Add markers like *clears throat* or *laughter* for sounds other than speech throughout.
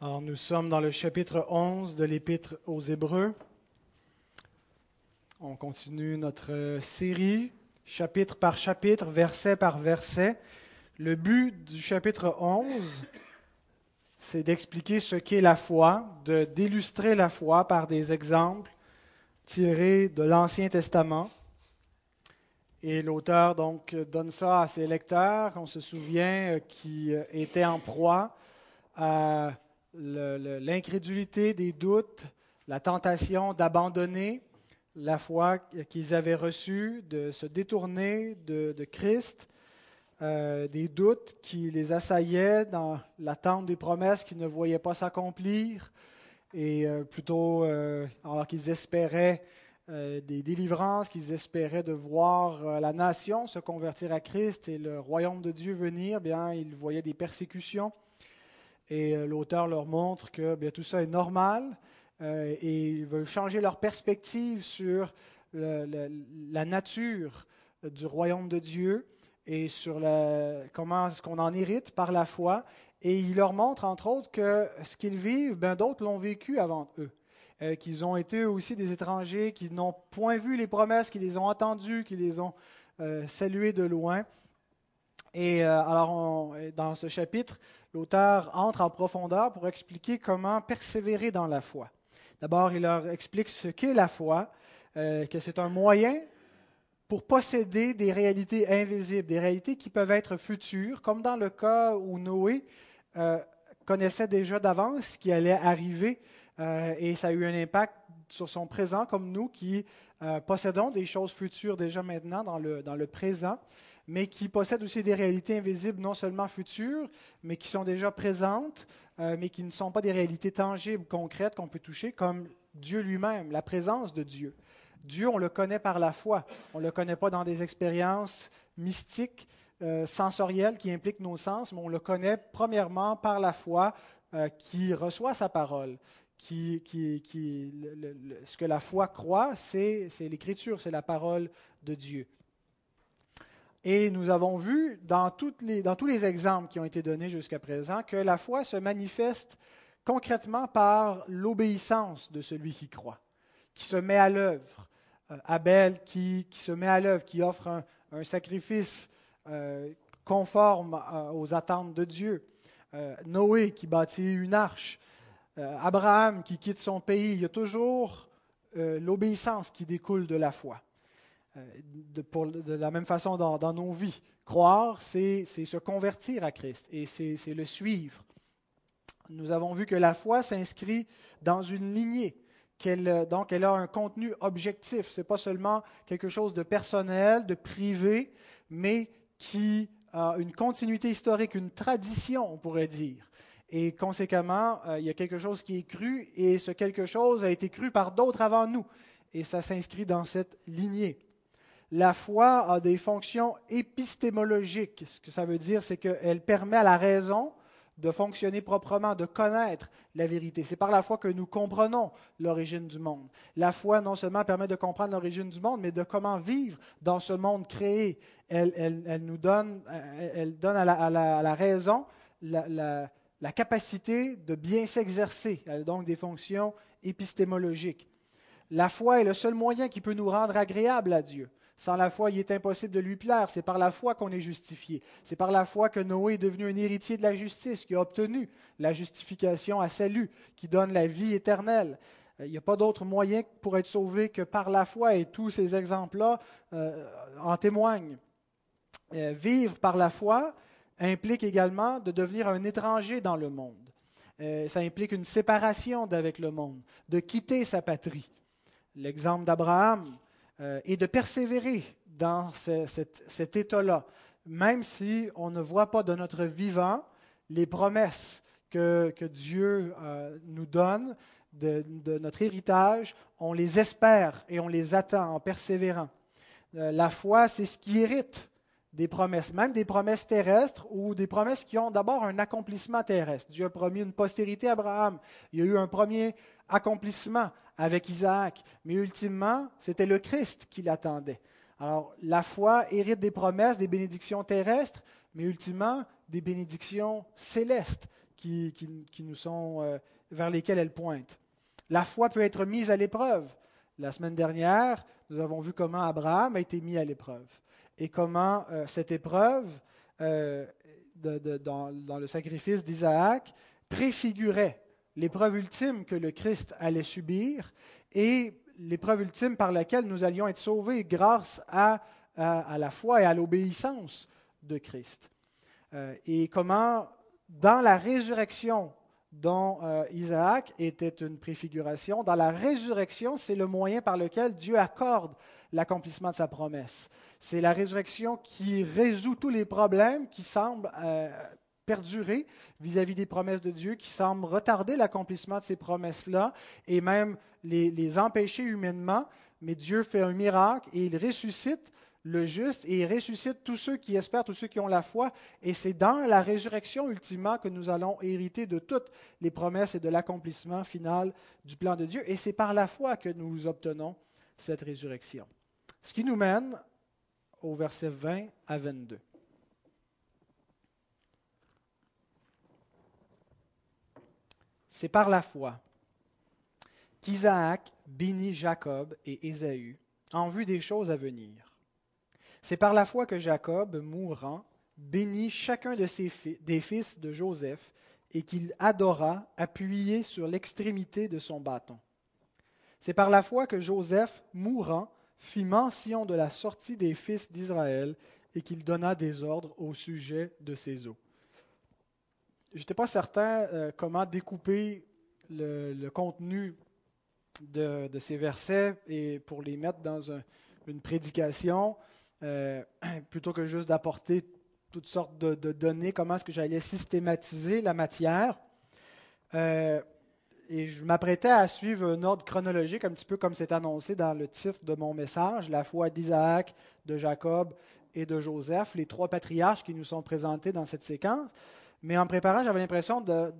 Alors, nous sommes dans le chapitre 11 de l'Épître aux Hébreux. On continue notre série, chapitre par chapitre, verset par verset. Le but du chapitre 11, c'est d'expliquer ce qu'est la foi, de d'illustrer la foi par des exemples tirés de l'Ancien Testament. Et l'auteur donc donne ça à ses lecteurs, on se souvient, qui étaient en proie à l'incrédulité, des doutes, la tentation d'abandonner la foi qu'ils avaient reçue, de se détourner de, Christ, euh, des doutes qui les assaillaient dans l'attente des promesses qu'ils ne voyaient pas s'accomplir, et euh, plutôt, euh, alors qu'ils espéraient des délivrances, qu'ils espéraient de voir la nation se convertir à Christ et le royaume de Dieu venir, bien, ils voyaient des persécutions. Et euh, l'auteur leur montre que bien, tout ça est normal euh, et ils veulent changer leur perspective sur la nature du royaume de Dieu et sur la, comment est-ce qu'on en hérite par la foi. Et il leur montre, entre autres, que ce qu'ils vivent, ben, d'autres l'ont vécu avant eux. Euh, qu'ils ont été aussi des étrangers, qui n'ont point vu les promesses, qui les ont entendues, qui les ont saluées de loin. Et alors, dans ce chapitre, l'auteur entre en profondeur pour expliquer comment persévérer dans la foi. D'abord, il leur explique ce qu'est la foi, euh, que c'est un moyen pour posséder des réalités invisibles, des réalités qui peuvent être futures, comme dans le cas où Noé euh, connaissait déjà d'avance ce qui allait arriver, euh, et ça a eu un impact sur son présent, comme nous qui possédons des choses futures déjà maintenant dans le, dans le présent mais qui possèdent aussi des réalités invisibles, non seulement futures, mais qui sont déjà présentes, euh, mais qui ne sont pas des réalités tangibles, concrètes qu'on peut toucher, comme Dieu lui-même, la présence de Dieu. Dieu, on le connaît par la foi. On ne le connaît pas dans des expériences mystiques, euh, sensorielles qui impliquent nos sens, mais on le connaît premièrement par la foi euh, qui reçoit sa parole. Qui, qui, ce que la foi croit, c'est l'Écriture, c'est la parole de Dieu. Et nous avons vu dans, tous les exemples qui ont été donnés jusqu'à présent que la foi se manifeste concrètement par l'obéissance de celui qui croit, qui se met à l'œuvre. Euh, Abel qui, qui, se met à l'œuvre, qui offre un, sacrifice euh, conforme euh, aux attentes de Dieu. Noé qui bâtit une arche. Abraham qui quitte son pays. Il y a toujours l'obéissance qui découle de la foi. Euh, de, la même façon dans, nos vies. Croire, c'est se convertir à Christ et c'est le suivre. Nous avons vu que la foi s'inscrit dans une lignée, qu'elle donc elle a un contenu objectif. Ce n'est pas seulement quelque chose de personnel, de privé, mais qui a une continuité historique, une tradition, on pourrait dire. Et conséquemment, euh, il y a quelque chose qui est cru et ce quelque chose a été cru par d'autres avant nous. Et ça s'inscrit dans cette lignée la foi a des fonctions épistémologiques. Ce que ça veut dire, c'est qu'elle permet à la raison de fonctionner proprement, de connaître la vérité. C'est par la foi que nous comprenons l'origine du monde. La foi non seulement permet de comprendre l'origine du monde, mais de comment vivre dans ce monde créé. Elle, nous donne, elle donne à la, raison la, la, capacité de bien s'exercer. Elle a donc des fonctions épistémologiques. La foi est le seul moyen qui peut nous rendre agréables à Dieu. Sans la foi, il est impossible de lui plaire. C'est par la foi qu'on est justifié. C'est par la foi que Noé est devenu un héritier de la justice, qui a obtenu la justification à salut, qui donne la vie éternelle. Euh, il n'y a pas d'autre moyen pour être sauvé que par la foi, et tous ces exemples-là euh, en témoignent. Euh, vivre par la foi implique également de devenir un étranger dans le monde. ça implique une séparation d'avec le monde, de quitter sa patrie. L'exemple d'Abraham, euh, et de persévérer dans cet, état-là, même si on ne voit pas de notre vivant les promesses que, Dieu euh, nous donne de, notre héritage, on les espère et on les attend en persévérant. Euh, la foi, c'est ce qui hérite des promesses, même des promesses terrestres ou des promesses qui ont d'abord un accomplissement terrestre. Dieu a promis une postérité à Abraham. Il y a eu un premier accomplissement avec Isaac. Mais ultimement, c'était le Christ qui l'attendait. Alors, la foi hérite des promesses, des bénédictions terrestres, mais ultimement des bénédictions célestes qui, qui, nous sont, euh, vers lesquelles elle pointe. La foi peut être mise à l'épreuve. La semaine dernière, nous avons vu comment Abraham a été mis à l'épreuve et comment euh, cette épreuve euh, dans, le sacrifice d'Isaac préfigurait l'épreuve ultime que le Christ allait subir et l'épreuve ultime par laquelle nous allions être sauvés grâce à, la foi et à l'obéissance de Christ. Euh, et comment, dans la résurrection dont euh, Isaac était une préfiguration, dans la résurrection, c'est le moyen par lequel Dieu accorde l'accomplissement de sa promesse. C'est la résurrection qui résout tous les problèmes qui semblent euh, perdurer vis-à-vis des promesses de Dieu, qui semblent retarder l'accomplissement de ces promesses-là et même les, les empêcher humainement. Mais Dieu fait un miracle et il ressuscite le juste et il ressuscite tous ceux qui espèrent, tous ceux qui ont la foi. Et c'est dans la résurrection ultimement que nous allons hériter de toutes les promesses et de l'accomplissement final du plan de Dieu. Et c'est par la foi que nous obtenons cette résurrection. Ce qui nous mène au verset 20 à 22. C'est par la foi qu'Isaac bénit Jacob et Ésaü en vue des choses à venir. C'est par la foi que Jacob, mourant, bénit chacun de ses des fils de Joseph et qu'il adora appuyé sur l'extrémité de son bâton. C'est par la foi que Joseph, mourant, fit mention de la sortie des fils d'Israël et qu'il donna des ordres au sujet de ses eaux je n'étais pas certain euh, comment découper le, contenu de, ces versets et pour les mettre dans une prédication, euh, *clears throat* plutôt que juste d'apporter toutes sortes de, données, comment est-ce que j'allais systématiser la matière. Euh, et je m'apprêtais à suivre un ordre chronologique, un petit peu comme c'est annoncé dans le titre de mon message, la foi d'Isaac, de Jacob et de Joseph, les trois patriarches qui nous sont présentés dans cette séquence. Mais en préparant, j'avais l'impression de,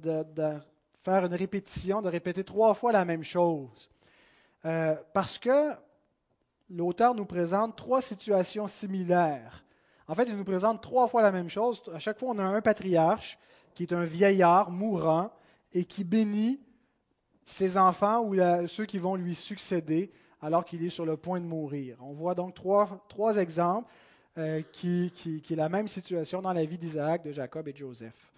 faire une répétition, de répéter trois fois la même chose. Euh, parce que l'auteur nous présente trois situations similaires. En fait, il nous présente trois fois la même chose. À chaque fois, on a un patriarche qui est un vieillard mourant et qui bénit ses enfants ou ceux qui vont lui succéder alors qu'il est sur le point de mourir. On voit donc trois, trois exemples. Euh, qui, est la même situation dans la vie d'Isaac, de Jacob et de Joseph.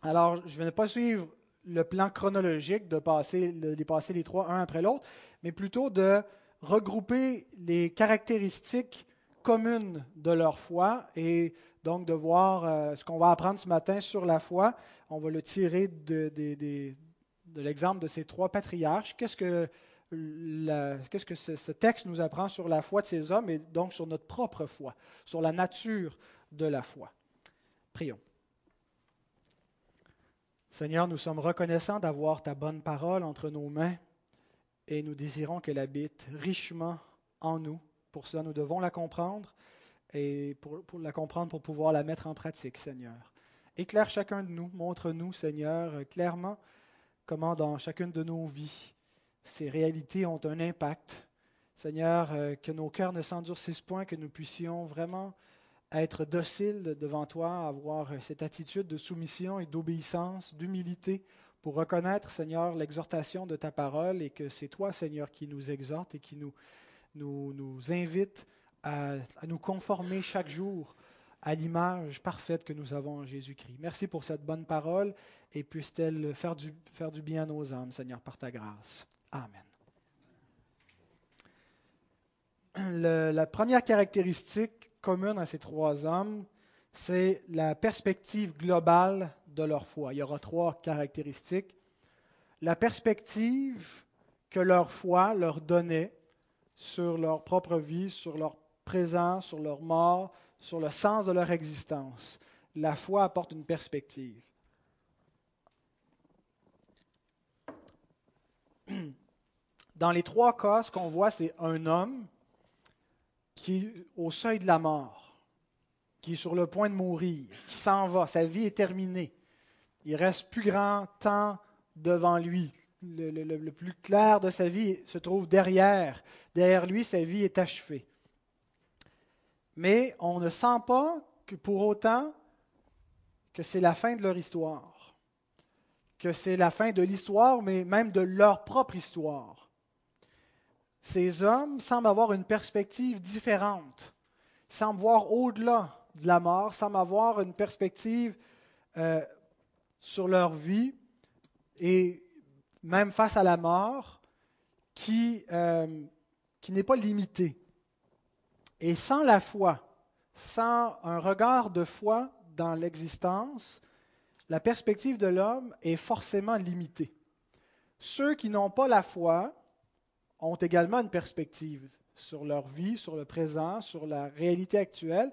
Alors, je ne vais pas suivre le plan chronologique de passer, les trois un après l'autre, mais plutôt de regrouper les caractéristiques communes de leur foi et donc de voir euh, ce qu'on va apprendre ce matin sur la foi. On va le tirer de l'exemple de ces trois patriarches. Qu'est-ce que qu'est-ce que ce, texte nous apprend sur la foi de ces hommes et donc sur notre propre foi, sur la nature de la foi. Prions. Seigneur, nous sommes reconnaissants d'avoir ta bonne parole entre nos mains et nous désirons qu'elle habite richement en nous. Pour cela, nous devons la comprendre et pour, pour, la comprendre pour pouvoir la mettre en pratique, Seigneur. Éclaire chacun de nous, montre-nous, Seigneur, clairement comment dans chacune de nos vies ces réalités ont un impact. Seigneur, euh, que nos cœurs ne s'endurcissent point, que nous puissions vraiment être dociles devant toi, avoir cette attitude de soumission et d'obéissance, d'humilité, pour reconnaître, Seigneur, l'exhortation de ta parole et que c'est toi, Seigneur, qui nous exhorte et qui nous, nous, invite à, à nous conformer chaque jour à l'image parfaite que nous avons en Jésus-Christ. Merci pour cette bonne parole et puisse-t-elle faire du, faire du bien à nos âmes, Seigneur, par ta grâce. Amen. la première caractéristique commune à ces trois hommes, c'est la perspective globale de leur foi. Il y aura trois caractéristiques. La perspective que leur foi leur donnait sur leur propre vie, sur leur présent, sur leur mort, sur le sens de leur existence. La foi apporte une perspective. Dans les trois cas, ce qu'on voit, c'est un homme qui est au seuil de la mort, qui est sur le point de mourir, qui s'en va, sa vie est terminée. Il reste plus grand temps devant lui. Le, le, plus clair de sa vie se trouve derrière. Derrière lui, sa vie est achevée. Mais on ne sent pas que pour autant que c'est la fin de leur histoire. que c'est la fin de l'histoire, mais même de leur propre histoire. Ces hommes semblent avoir une perspective différente, semblent voir au-delà de la mort, semblent avoir une perspective euh, sur leur vie et même face à la mort qui, euh, qui n'est pas limitée. Et sans la foi, sans un regard de foi dans l'existence, la perspective de l'homme est forcément limitée. Ceux qui n'ont pas la foi ont également une perspective sur leur vie, sur le présent, sur la réalité actuelle,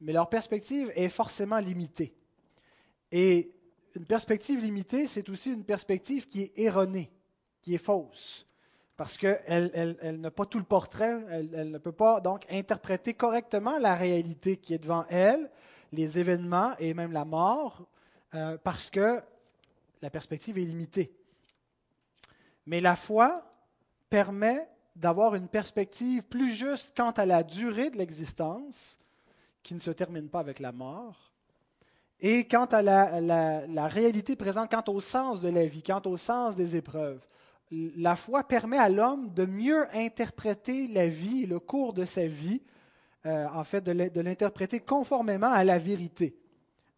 mais leur perspective est forcément limitée. Et une perspective limitée, c'est aussi une perspective qui est erronée, qui est fausse parce qu'elle elle, n'a pas tout le portrait, elle, ne peut pas donc interpréter correctement la réalité qui est devant elle, les événements et même la mort, euh, parce que la perspective est limitée. Mais la foi permet d'avoir une perspective plus juste quant à la durée de l'existence, qui ne se termine pas avec la mort, et quant à la, réalité présente, quant au sens de la vie, quant au sens des épreuves la foi permet à l'homme de mieux interpréter la vie, le cours de sa vie, euh, en fait, de l'interpréter conformément à la vérité.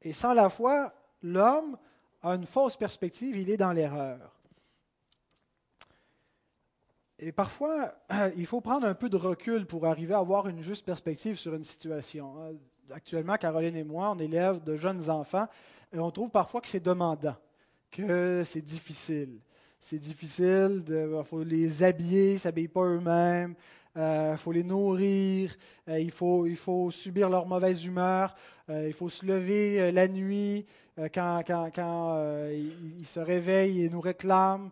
Et sans la foi, l'homme a une fausse perspective, il est dans l'erreur. Et parfois, *clears throat* il faut prendre un peu de recul pour arriver à avoir une juste perspective sur une situation. Actuellement, Caroline et moi, on élève de jeunes enfants et on trouve parfois que c'est demandant, que c'est difficile c'est difficile, il euh, faut les habiller, ils ne s'habillent pas eux-mêmes, il euh, faut les nourrir, euh, il, faut, il faut subir leur mauvaise humeur, il faut se lever la nuit quand, quand, quand ils, se réveillent et nous réclament.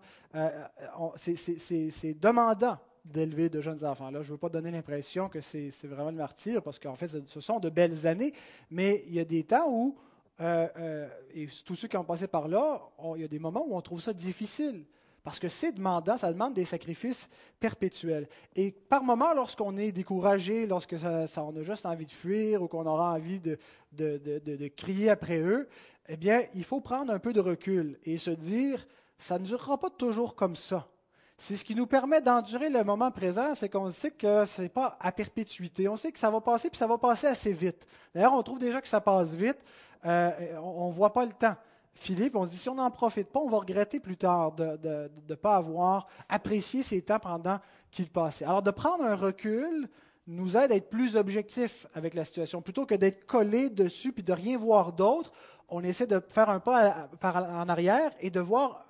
C'est demandant d'élever de jeunes enfants. Là, je ne veux pas donner l'impression que c'est vraiment le martyr, parce qu'en fait, ce sont de belles années, mais il y a des temps où, et tous ceux qui ont passé par là, il y a des moments où on trouve ça difficile. Parce que c'est demandant, ça demande des sacrifices perpétuels. Et par moments, lorsqu'on est découragé, lorsque ça, on a juste envie de fuir ou qu'on aura envie de, crier après eux, eh bien, il faut prendre un peu de recul et se dire, ça ne durera pas toujours comme ça. C'est ce qui nous permet d'endurer le moment présent, c'est qu'on sait que ce n'est pas à perpétuité. On sait que ça va passer, puis ça va passer assez vite. D'ailleurs, on trouve déjà que ça passe vite. Euh, on ne voit pas le temps. Philippe, on se dit, si on n'en profite pas, on va regretter plus tard de ne pas avoir apprécié ces temps pendant qu'ils passaient. Alors, de prendre un recul nous aide à être plus objectif avec la situation. Plutôt que d'être collé dessus puis de rien voir d'autre, on essaie de faire un pas en arrière et de voir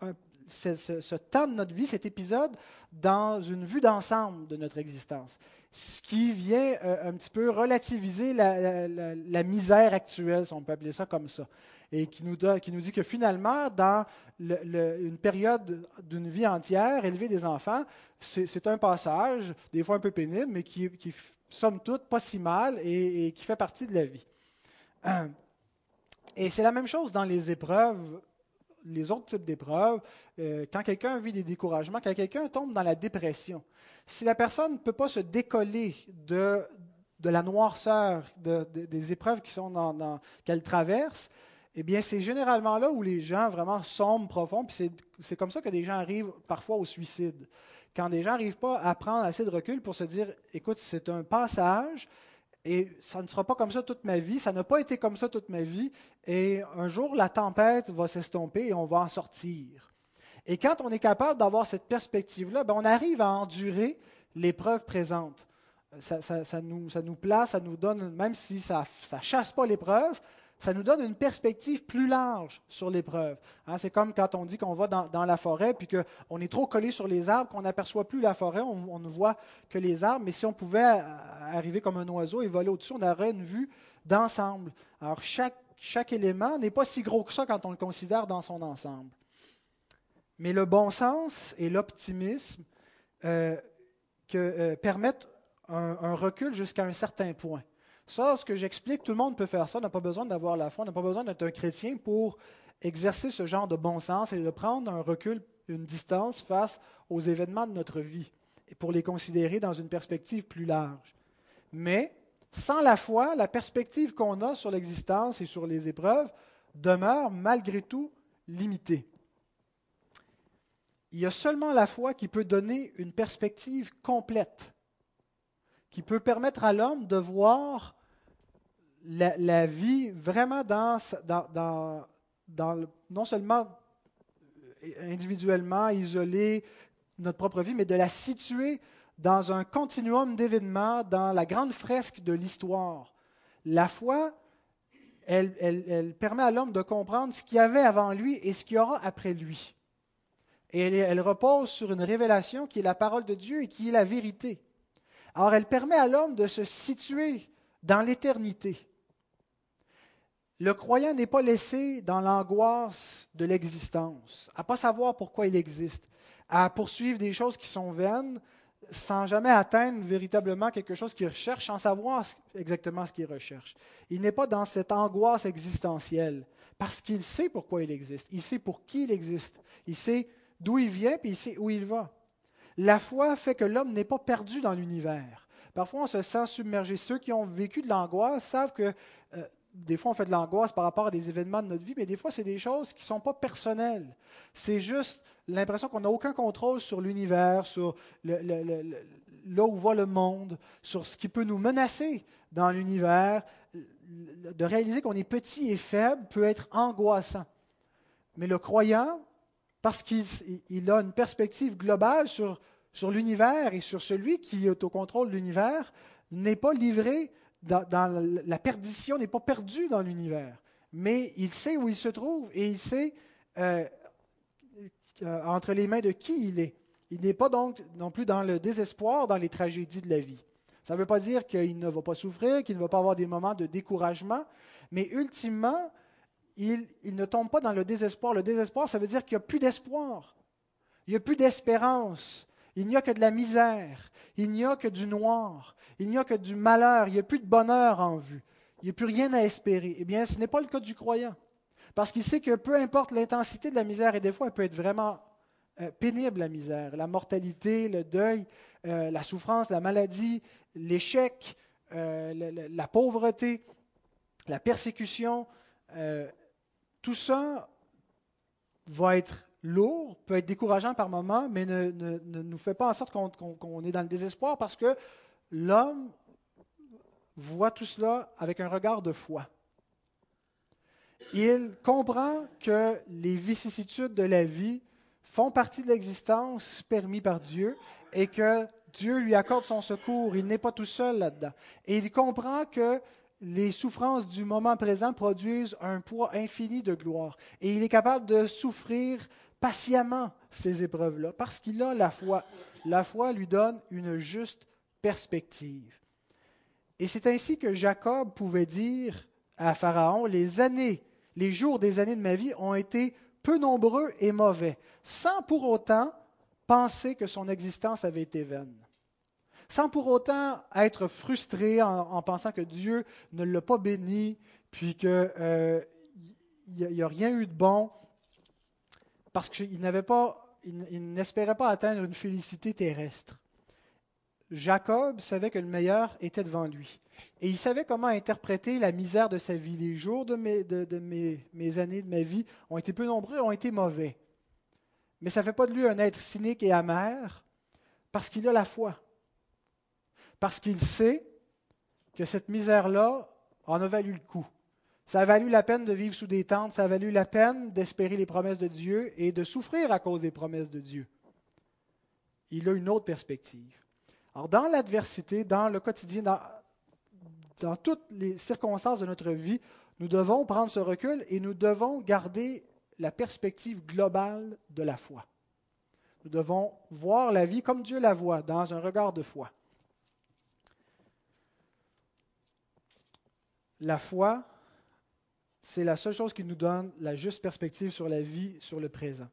ce, temps de notre vie, cet épisode, dans une vue d'ensemble de notre existence. Ce qui vient euh, un petit peu relativiser la, misère actuelle, si on peut appeler ça comme ça et qui nous, qui nous dit que finalement, dans une période d'une vie entière, élever des enfants, c'est un passage, des fois un peu pénible, mais qui, qui somme toute, pas si mal et, qui fait partie de la vie. Et c'est la même chose dans les épreuves, les autres types d'épreuves. Euh, quand quelqu'un vit des découragements, quand quelqu'un tombe dans la dépression, si la personne ne peut pas se décoller de, de la noirceur des épreuves qui sont dans, qu'elle traverse, eh bien, c'est généralement là où les gens vraiment sombrent profond, puis c'est comme ça que des gens arrivent parfois au suicide. Quand des gens n'arrivent pas à prendre assez de recul pour se dire, écoute, c'est un passage, et ça ne sera pas comme ça toute ma vie, ça n'a pas été comme ça toute ma vie, et un jour, la tempête va s'estomper et on va en sortir. Et quand on est capable d'avoir cette perspective-là, ben, on arrive à endurer l'épreuve présente. Ça, nous, ça, nous, place, ça nous donne, même si ça ne chasse pas l'épreuve, ça nous donne une perspective plus large sur l'épreuve. Hein, c'est comme quand on dit qu'on va dans, la forêt, puis qu'on est trop collé sur les arbres, qu'on n'aperçoit plus la forêt, on, ne voit que les arbres, mais si on pouvait arriver comme un oiseau et voler au-dessus, on aurait une vue d'ensemble. Alors chaque, chaque élément n'est pas si gros que ça quand on le considère dans son ensemble. Mais le bon sens et l'optimisme euh, euh, permettent un recul jusqu'à un certain point. Ça, ce que j'explique, tout le monde peut faire ça. On n'a pas besoin d'avoir la foi, on n'a pas besoin d'être un chrétien pour exercer ce genre de bon sens et de prendre un recul, une distance face aux événements de notre vie et pour les considérer dans une perspective plus large. Mais sans la foi, la perspective qu'on a sur l'existence et sur les épreuves demeure malgré tout limitée. il y a seulement la foi qui peut donner une perspective complète, qui peut permettre à l'homme de voir la, vie vraiment dans, non seulement individuellement, isolé, notre propre vie, mais de la situer dans un continuum d'événements, dans la grande fresque de l'histoire. La foi, elle permet à l'homme de comprendre ce qu'il y avait avant lui et ce qu'il y aura après lui. Et elle, repose sur une révélation qui est la parole de Dieu et qui est la vérité. Alors elle permet à l'homme de se situer dans l'éternité. Le croyant n'est pas laissé dans l'angoisse de l'existence, à ne pas savoir pourquoi il existe, à poursuivre des choses qui sont vaines sans jamais atteindre véritablement quelque chose qu'il recherche, sans savoir exactement ce qu'il recherche. Il n'est pas dans cette angoisse existentielle, parce qu'il sait pourquoi il existe, il sait pour qui il existe, il sait d'où il vient, puis il sait où il va. La foi fait que l'homme n'est pas perdu dans l'univers. Parfois, on se sent submergé. Ceux qui ont vécu de l'angoisse savent que euh, des fois, on fait de l'angoisse par rapport à des événements de notre vie, mais des fois, c'est des choses qui ne sont pas personnelles. C'est juste l'impression qu'on n'a aucun contrôle sur l'univers, sur là où va le monde, sur ce qui peut nous menacer dans l'univers. De réaliser qu'on est petit et faible peut être angoissant. Mais le croyant, parce qu'il a une perspective globale sur, l'univers et sur celui qui est au contrôle de l'univers, n'est pas livré dans, la perdition, n'est pas perdu dans l'univers. Mais il sait où il se trouve et il sait euh, euh, entre les mains de qui il est. Il n'est pas donc non plus dans le désespoir dans les tragédies de la vie. Ça ne veut pas dire qu'il ne va pas souffrir, qu'il ne va pas avoir des moments de découragement, mais ultimement, il, ne tombe pas dans le désespoir. Le désespoir, ça veut dire qu'il n'y a plus d'espoir. Il n'y a plus d'espérance. Il n'y a que de la misère. Il n'y a que du noir. Il n'y a que du malheur. Il n'y a plus de bonheur en vue. Il n'y a plus rien à espérer. Eh bien, ce n'est pas le cas du croyant. Parce qu'il sait que peu importe l'intensité de la misère, et des fois, elle peut être vraiment euh, pénible, la misère, la mortalité, le deuil, euh, la souffrance, la maladie, l'échec, euh, la, pauvreté, la persécution, tout ça va être lourd, peut être décourageant par moments, mais ne, nous fait pas en sorte qu'on est dans le désespoir parce que l'homme voit tout cela avec un regard de foi. Il comprend que les vicissitudes de la vie font partie de l'existence permis par Dieu et que Dieu lui accorde son secours. Il n'est pas tout seul là-dedans. Et il comprend que les souffrances du moment présent produisent un poids infini de gloire. Et il est capable de souffrir patiemment ces épreuves-là parce qu'il a la foi. La foi lui donne une juste perspective. Et c'est ainsi que Jacob pouvait dire à Pharaon, les années, les jours des années de ma vie ont été peu nombreux et mauvais, sans pour autant penser que son existence avait été vaine sans pour autant être frustré en, pensant que Dieu ne l'a pas béni, puis qu'il euh, n'y a, rien eu de bon, parce qu'il il, n'espérait pas atteindre une félicité terrestre. Jacob savait que le meilleur était devant lui. Et il savait comment interpréter la misère de sa vie. Les jours de, mes, de, mes, mes, années de ma vie ont été peu nombreux, ont été mauvais. Mais ça ne fait pas de lui un être cynique et amer, parce qu'il a la foi parce qu'il sait que cette misère-là en a valu le coup. Ça a valu la peine de vivre sous des tentes, ça a valu la peine d'espérer les promesses de Dieu et de souffrir à cause des promesses de Dieu. Il a une autre perspective. Alors, dans l'adversité, dans le quotidien, dans, dans toutes les circonstances de notre vie, nous devons prendre ce recul et nous devons garder la perspective globale de la foi. Nous devons voir la vie comme Dieu la voit, dans un regard de foi. La foi, c'est la seule chose qui nous donne la juste perspective sur la vie, sur le présent.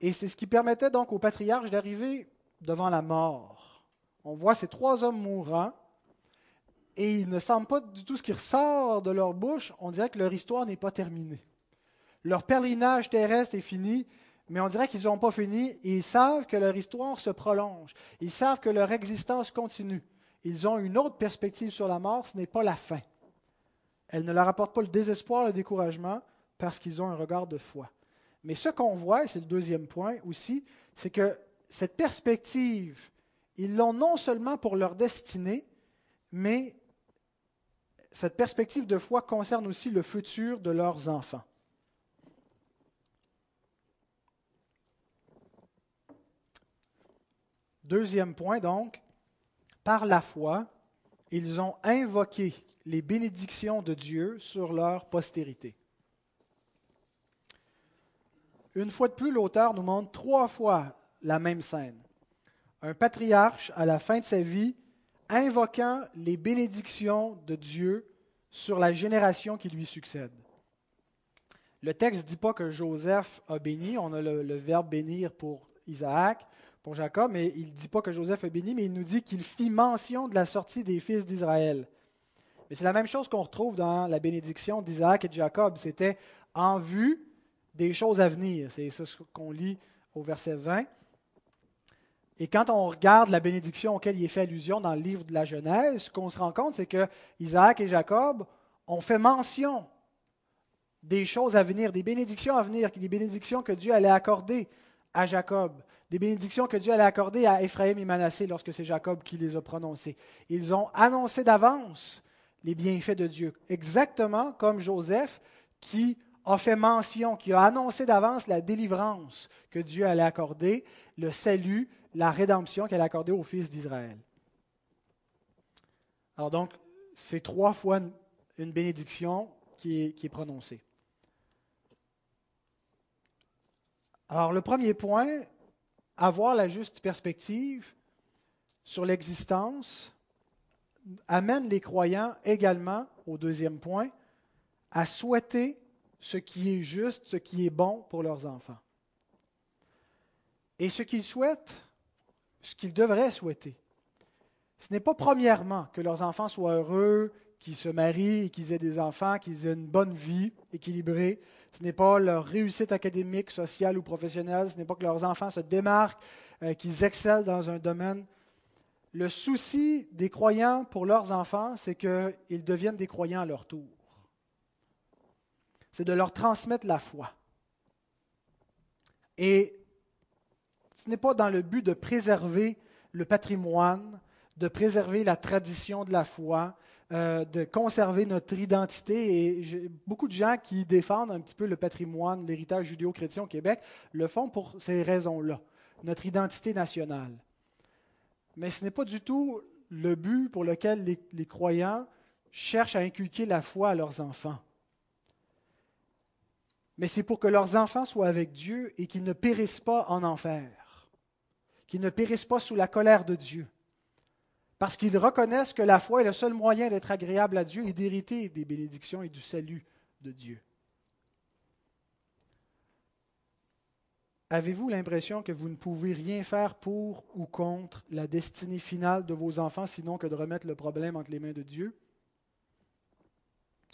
Et c'est ce qui permettait donc au patriarche d'arriver devant la mort. On voit ces trois hommes mourants et il ne semble pas du tout ce qui ressort de leur bouche. On dirait que leur histoire n'est pas terminée. Leur pèlerinage terrestre est fini, mais on dirait qu'ils n'ont pas fini et ils savent que leur histoire se prolonge. Ils savent que leur existence continue. Ils ont une autre perspective sur la mort, ce n'est pas la fin. Elle ne leur apporte pas le désespoir, le découragement, parce qu'ils ont un regard de foi. Mais ce qu'on voit, et c'est le deuxième point aussi, c'est que cette perspective, ils l'ont non seulement pour leur destinée, mais cette perspective de foi concerne aussi le futur de leurs enfants. Deuxième point, donc, par la foi, ils ont invoqué les bénédictions de Dieu sur leur postérité. Une fois de plus, l'auteur nous montre trois fois la même scène. Un patriarche, à la fin de sa vie, invoquant les bénédictions de Dieu sur la génération qui lui succède. Le texte ne dit pas que Joseph a béni, on a le, le verbe bénir pour Isaac, pour Jacob, mais il ne dit pas que Joseph a béni, mais il nous dit qu'il fit mention de la sortie des fils d'Israël. Mais c'est la même chose qu'on retrouve dans la bénédiction d'Isaac et de Jacob. C'était en vue des choses à venir. C'est ce qu'on lit au verset 20. Et quand on regarde la bénédiction auquel il est fait allusion dans le livre de la Genèse, ce qu'on se rend compte, c'est que Isaac et Jacob ont fait mention des choses à venir, des bénédictions à venir, des bénédictions que Dieu allait accorder à Jacob, des bénédictions que Dieu allait accorder à Ephraim et Manassé lorsque c'est Jacob qui les a prononcées. Ils ont annoncé d'avance les bienfaits de Dieu, exactement comme Joseph qui a fait mention, qui a annoncé d'avance la délivrance que Dieu allait accorder, le salut, la rédemption qu'elle a accordée aux fils d'Israël. Alors donc, c'est trois fois une bénédiction qui est prononcée. Alors le premier point, avoir la juste perspective sur l'existence, amène les croyants également, au deuxième point, à souhaiter ce qui est juste, ce qui est bon pour leurs enfants. Et ce qu'ils souhaitent, ce qu'ils devraient souhaiter, ce n'est pas premièrement que leurs enfants soient heureux, qu'ils se marient, qu'ils aient des enfants, qu'ils aient une bonne vie équilibrée. Ce n'est pas leur réussite académique, sociale ou professionnelle. Ce n'est pas que leurs enfants se démarquent, euh, qu'ils excellent dans un domaine. Le souci des croyants pour leurs enfants, c'est qu'ils deviennent des croyants à leur tour. C'est de leur transmettre la foi. Et ce n'est pas dans le but de préserver le patrimoine, de préserver la tradition de la foi, euh, de conserver notre identité. Et beaucoup de gens qui défendent un petit peu le patrimoine, l'héritage judéo-chrétien au Québec, le font pour ces raisons-là, notre identité nationale. Mais ce n'est pas du tout le but pour lequel les, les croyants cherchent à inculquer la foi à leurs enfants. Mais c'est pour que leurs enfants soient avec Dieu et qu'ils ne périssent pas en enfer, qu'ils ne périssent pas sous la colère de Dieu parce qu'ils reconnaissent que la foi est le seul moyen d'être agréable à Dieu et d'hériter des bénédictions et du salut de Dieu. Avez-vous l'impression que vous ne pouvez rien faire pour ou contre la destinée finale de vos enfants, sinon que de remettre le problème entre les mains de Dieu?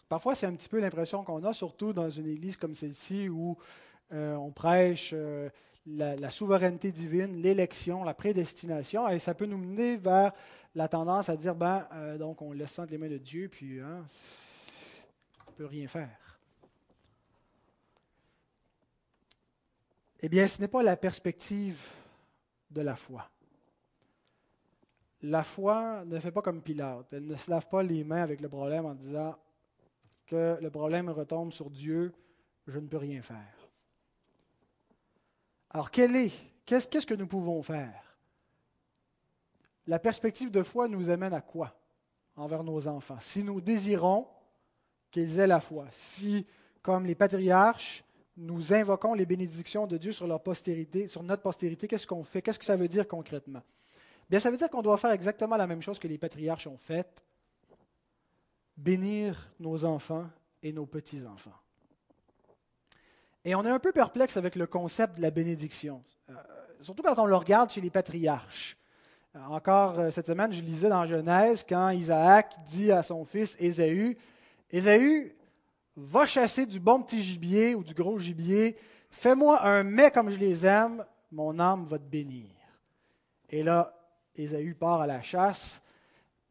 Parfois, c'est un petit peu l'impression qu'on a, surtout dans une église comme celle-ci où euh, on prêche euh, la, souveraineté divine, l'élection, la prédestination, et ça peut nous mener vers la tendance à dire, ben, euh, donc on laisse entre les mains de Dieu, puis hein, on ne peut rien faire. Eh bien, ce n'est pas la perspective de la foi. La foi ne fait pas comme Pilate. Elle ne se lave pas les mains avec le problème en disant que le problème retombe sur Dieu, je ne peux rien faire. Alors, quel est, qu'est-ce que nous pouvons faire? La perspective de foi nous amène à quoi envers nos enfants? Si nous désirons qu'ils aient la foi, si, comme les patriarches, nous invoquons les bénédictions de Dieu sur leur postérité, sur notre postérité, qu'est-ce qu'on fait? Qu'est-ce que ça veut dire concrètement? Bien, ça veut dire qu'on doit faire exactement la même chose que les patriarches ont fait. Bénir nos enfants et nos petits-enfants. Et on est un peu perplexe avec le concept de la bénédiction, euh, surtout quand on le regarde chez les patriarches. Euh, encore euh, cette semaine, je lisais dans Genèse quand Isaac dit à son fils Ésaü, Ésaü, va chasser du bon petit gibier ou du gros gibier, fais-moi un mets comme je les aime, mon âme va te bénir. Et là, Ésaü part à la chasse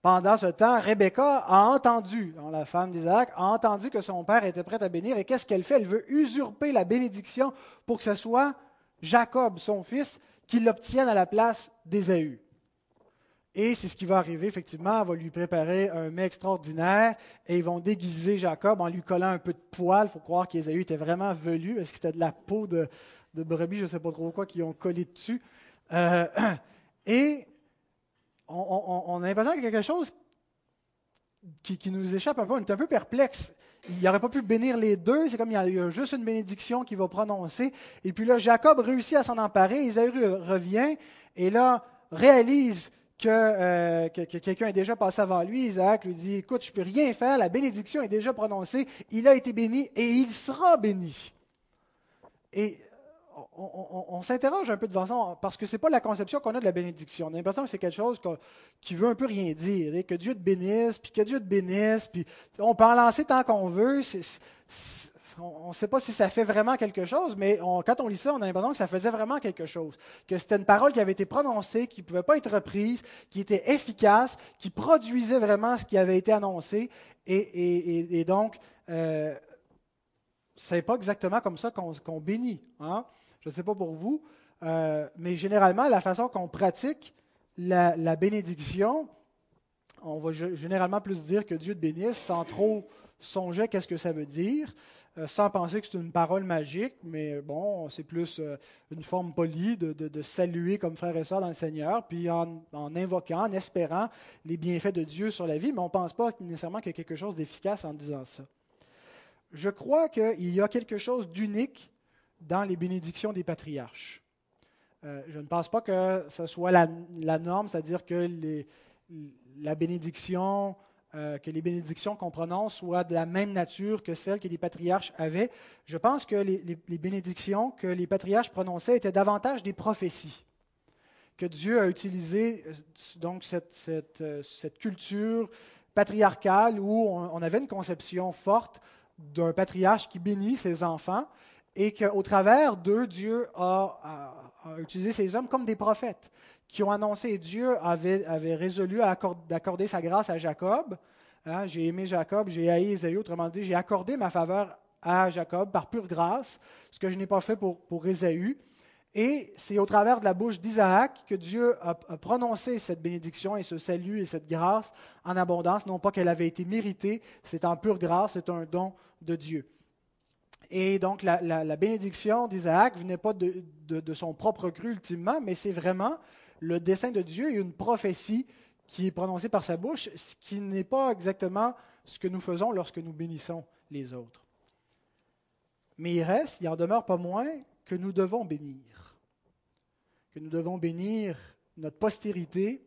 pendant ce temps, Rebecca a entendu, la femme d'Isaac, a entendu que son père était prêt à bénir. Et qu'est-ce qu'elle fait? Elle veut usurper la bénédiction pour que ce soit Jacob, son fils, qui l'obtienne à la place d'Ésaü. Et c'est ce qui va arriver, effectivement. Elle va lui préparer un mets extraordinaire et ils vont déguiser Jacob en lui collant un peu de poil. Il faut croire qu'Ésaü était vraiment velu. Est-ce que c'était de la peau de, brebis, je ne sais pas trop quoi, qui ont collé dessus. Euh, *clears throat* et on, a l'impression qu'il y a quelque chose qui, nous échappe un peu. On est un peu perplexe. Il n'aurait pas pu bénir les deux. C'est comme il y, a, juste une bénédiction qu'il va prononcer. Et puis là, Jacob réussit à s'en emparer. Isaïe revient et là réalise euh, que, quelqu'un est déjà passé avant lui. Isaac lui dit, écoute, je ne peux rien faire, la bénédiction est déjà prononcée, il a été béni et il sera béni. Et on, s'interroge un peu devant ça, parce que ce n'est pas la conception qu'on a de la bénédiction. On a l'impression que c'est quelque chose qui veut un peu rien dire, que Dieu te bénisse, puis que Dieu te bénisse, puis on peut en lancer tant qu'on veut on ne sait pas si ça fait vraiment quelque chose, mais quand on lit ça, on a l'impression que ça faisait vraiment quelque chose. Que c'était une parole qui avait été prononcée, qui ne pouvait pas être reprise, qui était efficace, qui produisait vraiment ce qui avait été annoncé. Et, donc, euh, ce n'est pas exactement comme ça qu'on bénit. Hein. Je ne sais pas pour vous, euh, mais généralement, la façon qu'on pratique la, bénédiction, on va généralement plus dire que Dieu te bénisse sans trop songer qu'est-ce que ça veut dire. Euh, sans penser que c'est une parole magique, mais bon, c'est plus euh, une forme polie de, saluer comme frère et sœur dans le Seigneur, puis en, invoquant, en espérant les bienfaits de Dieu sur la vie, mais on ne pense pas nécessairement qu'il y a quelque chose d'efficace en disant ça. Je crois qu'il y a quelque chose d'unique dans les bénédictions des patriarches. Euh, je ne pense pas que ce soit la, norme, c'est-à-dire que la bénédiction euh, que les bénédictions qu'on prononce soient de la même nature que celles que les patriarches avaient. Je pense que les, bénédictions que les patriarches prononçaient étaient davantage des prophéties, que Dieu a utilisé euh, donc cette, culture patriarcale où on, avait une conception forte d'un patriarche qui bénit ses enfants et qu'au travers d'eux, Dieu a, utilisé ces hommes comme des prophètes qui ont annoncé, Dieu avait, résolu d'accorder sa grâce à Jacob. Hein, j'ai aimé Jacob, j'ai haï Ésaü, autrement dit, j'ai accordé ma faveur à Jacob par pure grâce, ce que je n'ai pas fait pour, pour Ésaü. Et c'est au travers de la bouche d'Isaac que Dieu a, prononcé cette bénédiction et ce salut et cette grâce en abondance, non pas qu'elle avait été méritée, c'est en pure grâce, c'est un don de Dieu. Et donc la, bénédiction d'Isaac venait pas de, son propre cru ultimement, mais c'est vraiment le dessein de Dieu et une prophétie qui est prononcée par sa bouche, ce qui n'est pas exactement ce que nous faisons lorsque nous bénissons les autres. Mais il reste, il en demeure pas moins que nous devons bénir, que nous devons bénir notre postérité,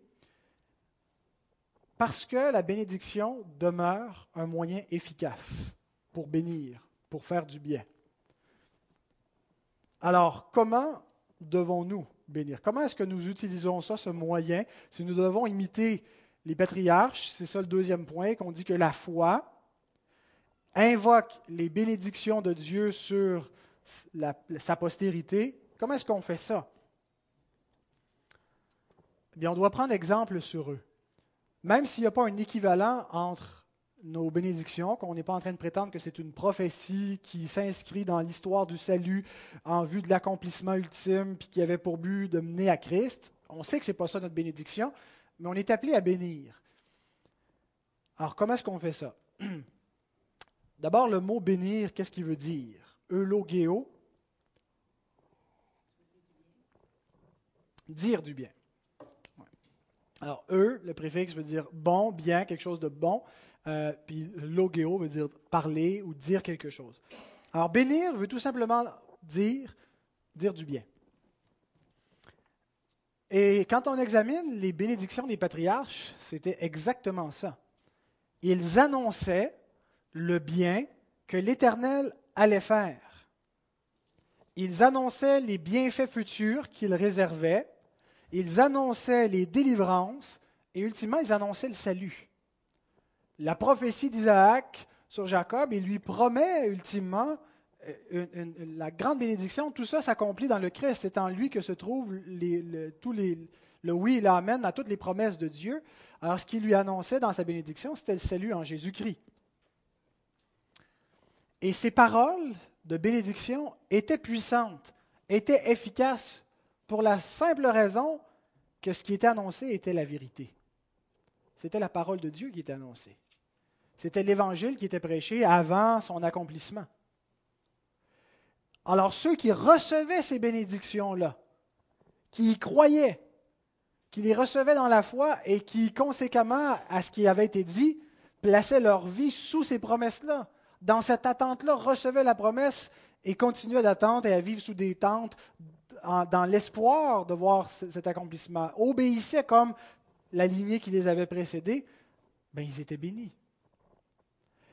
parce que la bénédiction demeure un moyen efficace pour bénir, pour faire du bien. Alors, comment devons-nous bénir? Comment est-ce que nous utilisons ça, ce moyen? Si nous devons imiter les patriarches, c'est ça le deuxième point, qu'on dit que la foi invoque les bénédictions de Dieu sur sa postérité. Comment est-ce qu'on fait ça? Eh bien, on doit prendre exemple sur eux. Même s'il n'y a pas un équivalent entre nos bénédictions, qu'on n'est pas en train de prétendre que c'est une prophétie qui s'inscrit dans l'histoire du salut en vue de l'accomplissement ultime, puis qui avait pour but de mener à Christ. On sait que ce n'est pas ça notre bénédiction, mais on est appelé à bénir. Alors, comment est-ce qu'on fait ça? *clears throat* D'abord, le mot bénir, qu'est-ce qu'il veut dire? Eulogéo, dire du bien. Alors, eux, le préfixe veut dire bon, bien, quelque chose de bon. Euh, puis logéo veut dire parler ou dire quelque chose. Alors bénir veut tout simplement dire dire du bien. Et quand on examine les bénédictions des patriarches, c'était exactement ça. Ils annonçaient le bien que l'Éternel allait faire. Ils annonçaient les bienfaits futurs qu'il réservait. Ils annonçaient les délivrances et ultimement, ils annonçaient le salut la prophétie d'Isaac sur Jacob, il lui promet ultimement euh, la grande bénédiction. Tout ça s'accomplit dans le Christ. C'est en lui que se trouve les, le oui et l'amen à toutes les promesses de Dieu. Alors ce qu'il lui annonçait dans sa bénédiction, c'était le salut en Jésus-Christ. Et ces paroles de bénédiction étaient puissantes, étaient efficaces pour la simple raison que ce qui était annoncé était la vérité. C'était la parole de Dieu qui était annoncée. C'était l'évangile qui était prêché avant son accomplissement. Alors ceux qui recevaient ces bénédictions-là, qui y croyaient, qui les recevaient dans la foi et qui, conséquemment à ce qui avait été dit, plaçaient leur vie sous ces promesses-là, dans cette attente-là, recevaient la promesse et continuaient d'attendre et à vivre sous des tentes dans l'espoir de voir cet accomplissement, obéissaient comme la lignée qui les avait précédés, ben, ils étaient bénis.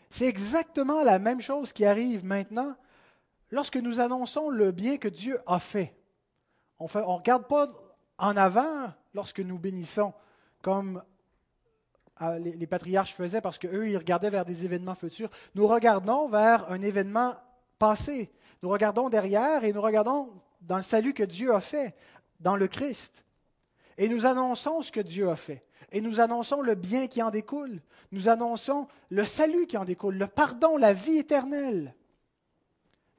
C'est exactement la même chose qui arrive maintenant lorsque nous annonçons le bien que Dieu a fait. On ne regarde pas en avant lorsque nous bénissons, comme euh, les, les patriarches faisaient, parce qu'eux, ils regardaient vers des événements futurs. Nous regardons vers un événement passé. Nous regardons derrière et nous regardons dans le salut que Dieu a fait, dans le Christ. Et nous annonçons ce que Dieu a fait. Et nous annonçons le bien qui en découle. Nous annonçons le salut qui en découle, le pardon, la vie éternelle.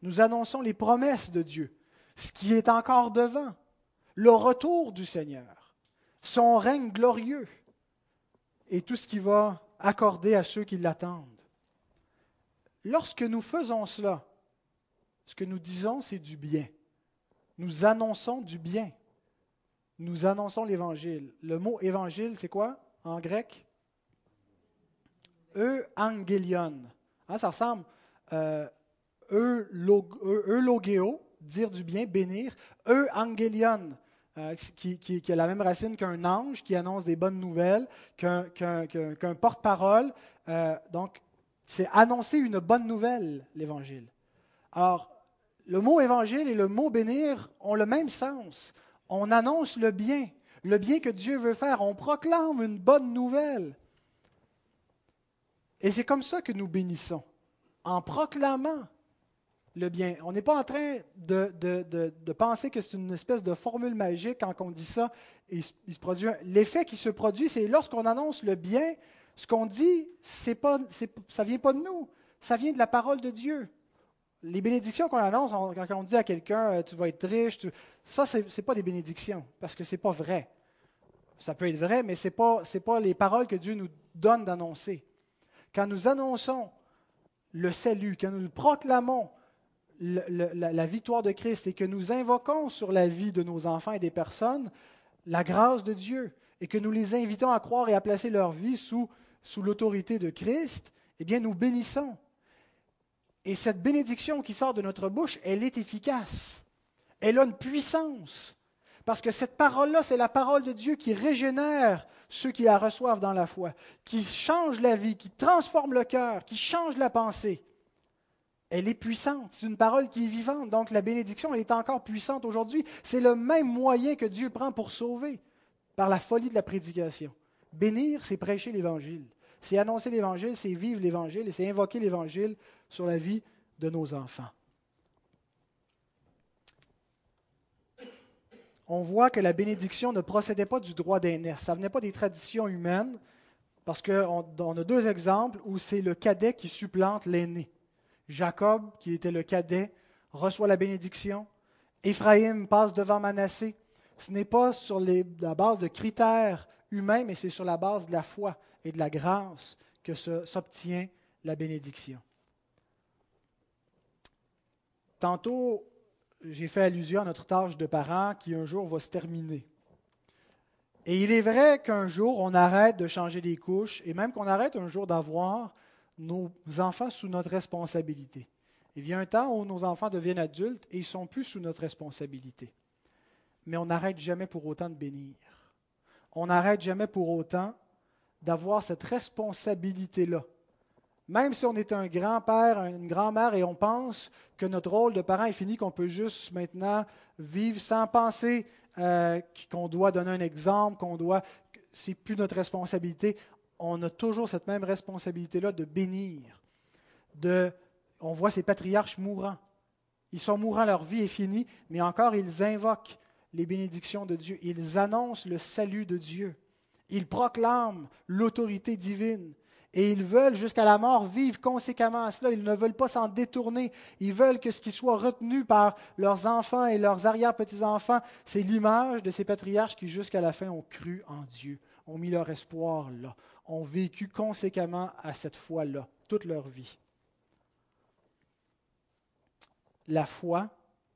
Nous annonçons les promesses de Dieu, ce qui est encore devant, le retour du Seigneur, son règne glorieux et tout ce qu'il va accorder à ceux qui l'attendent. Lorsque nous faisons cela, ce que nous disons, c'est du bien. Nous annonçons du bien nous annonçons l'Évangile. Le mot Évangile, c'est quoi en grec? Euangelion. Hein, ça ressemble euh, eulogeo, dire du bien, bénir. Euangelion, euh, qui, qui, a la même racine qu'un ange qui annonce des bonnes nouvelles, qu'un porte-parole. Euh, donc, c'est annoncer une bonne nouvelle, l'Évangile. Alors, le mot évangile et le mot bénir ont le même sens on annonce le bien, le bien que Dieu veut faire, on proclame une bonne nouvelle. Et c'est comme ça que nous bénissons, en proclamant le bien. On n'est pas en train de, penser que c'est une espèce de formule magique quand on dit ça. L'effet qui se produit, c'est lorsqu'on annonce le bien, ce qu'on dit, c'est pas, ça ne vient pas de nous, ça vient de la parole de Dieu les bénédictions qu'on annonce, quand on dit à quelqu'un euh, tu vas être riche, ça, ce n'est pas des bénédictions, parce que ce n'est pas vrai. Ça peut être vrai, mais ce n'est pas, pas les paroles que Dieu nous donne d'annoncer. Quand nous annonçons le salut, quand nous proclamons la, victoire de Christ et que nous invoquons sur la vie de nos enfants et des personnes la grâce de Dieu et que nous les invitons à croire et à placer leur vie sous, sous l'autorité de Christ, eh bien nous bénissons. Et cette bénédiction qui sort de notre bouche, elle est efficace. Elle a une puissance. Parce que cette parole-là, c'est la parole de Dieu qui régénère ceux qui la reçoivent dans la foi, qui change la vie, qui transforme le cœur, qui change la pensée. Elle est puissante. C'est une parole qui est vivante. Donc la bénédiction, elle est encore puissante aujourd'hui. C'est le même moyen que Dieu prend pour sauver, par la folie de la prédication. Bénir, c'est prêcher l'Évangile. C'est annoncer l'Évangile, c'est vivre l'Évangile et c'est invoquer l'Évangile sur la vie de nos enfants. On voit que la bénédiction ne procédait pas du droit d'aînesse, ça ne venait pas des traditions humaines, parce qu'on on a deux exemples où c'est le cadet qui supplante l'aîné. Jacob, qui était le cadet, reçoit la bénédiction. Éphraïm passe devant Manassé. Ce n'est pas sur la base de critères humains, mais c'est sur la base de la foi et de la grâce que s'obtient la bénédiction. Tantôt, j'ai fait allusion à notre tâche de parent qui un jour va se terminer. Et il est vrai qu'un jour, on arrête de changer les couches et même qu'on arrête un jour d'avoir nos enfants sous notre responsabilité. Il vient un temps où nos enfants deviennent adultes et ils ne sont plus sous notre responsabilité. Mais on n'arrête jamais pour autant de bénir. On n'arrête jamais pour autant d'avoir cette responsabilité-là. Même si on est un grand-père, une grand-mère et on pense que notre rôle de parent est fini, qu'on peut juste maintenant vivre sans penser euh, qu'on doit donner un exemple, qu'on doit, c'est plus notre responsabilité. On a toujours cette même responsabilité-là de bénir. De, on voit ces patriarches mourants. Ils sont mourants, leur vie est finie, mais encore ils invoquent les bénédictions de Dieu. Ils annoncent le salut de Dieu. Ils proclament l'autorité divine. Et ils veulent jusqu'à la mort vivre conséquemment à cela. Ils ne veulent pas s'en détourner. Ils veulent que ce qui soit retenu par leurs enfants et leurs arrière-petits-enfants, c'est l'image de ces patriarches qui jusqu'à la fin ont cru en Dieu, ont mis leur espoir là, ont vécu conséquemment à cette foi-là, toute leur vie. La foi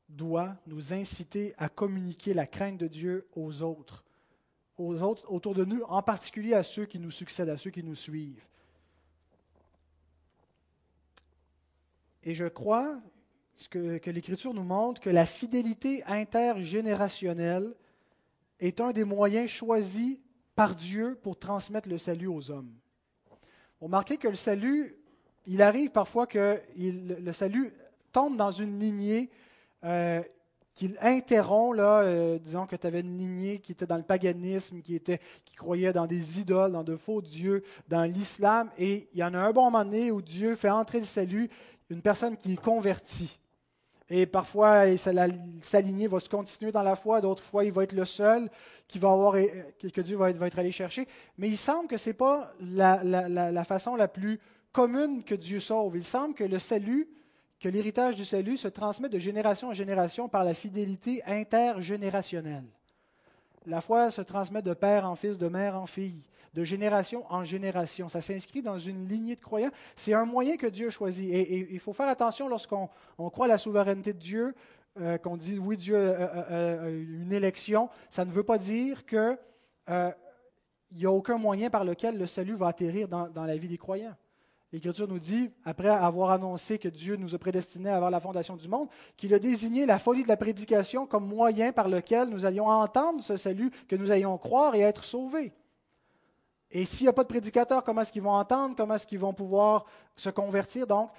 doit nous inciter à communiquer la crainte de Dieu aux autres, aux autres autour de nous, en particulier à ceux qui nous succèdent, à ceux qui nous suivent. Et je crois que, que l'Écriture nous montre que la fidélité intergénérationnelle est un des moyens choisis par Dieu pour transmettre le salut aux hommes. Remarquez que le salut, il arrive parfois que le salut tombe dans une lignée euh, qu'il interrompt, là, euh, disons que tu avais une lignée qui était dans le paganisme, qui, était, qui croyait dans des idoles, dans de faux dieux, dans l'islam, et il y en a un bon moment donné où Dieu fait entrer le salut, une personne qui est convertie. Et parfois, sa lignée va se continuer dans la foi, d'autres fois, il va être le seul qui va avoir, que Dieu va être, allé chercher. Mais il semble que ce n'est pas la, la, façon la plus commune que Dieu sauve. Il semble que le salut, que l'héritage du salut se transmet de génération en génération par la fidélité intergénérationnelle. La foi se transmet de père en fils, de mère en fille de génération en génération. Ça s'inscrit dans une lignée de croyants. C'est un moyen que Dieu choisit. Et, il faut faire attention lorsqu'on croit à la souveraineté de Dieu, euh, qu'on dit oui, Dieu a, une élection. Ça ne veut pas dire qu'il euh, n'y a aucun moyen par lequel le salut va atterrir dans la vie des croyants. L'Écriture nous dit, après avoir annoncé que Dieu nous a prédestinés avoir la fondation du monde, qu'il a désigné la folie de la prédication comme moyen par lequel nous allions entendre ce salut, que nous allions croire et être sauvés. Et s'il n'y a pas de prédicateur, comment est-ce qu'ils vont entendre? Comment est-ce qu'ils vont pouvoir se convertir? Donc,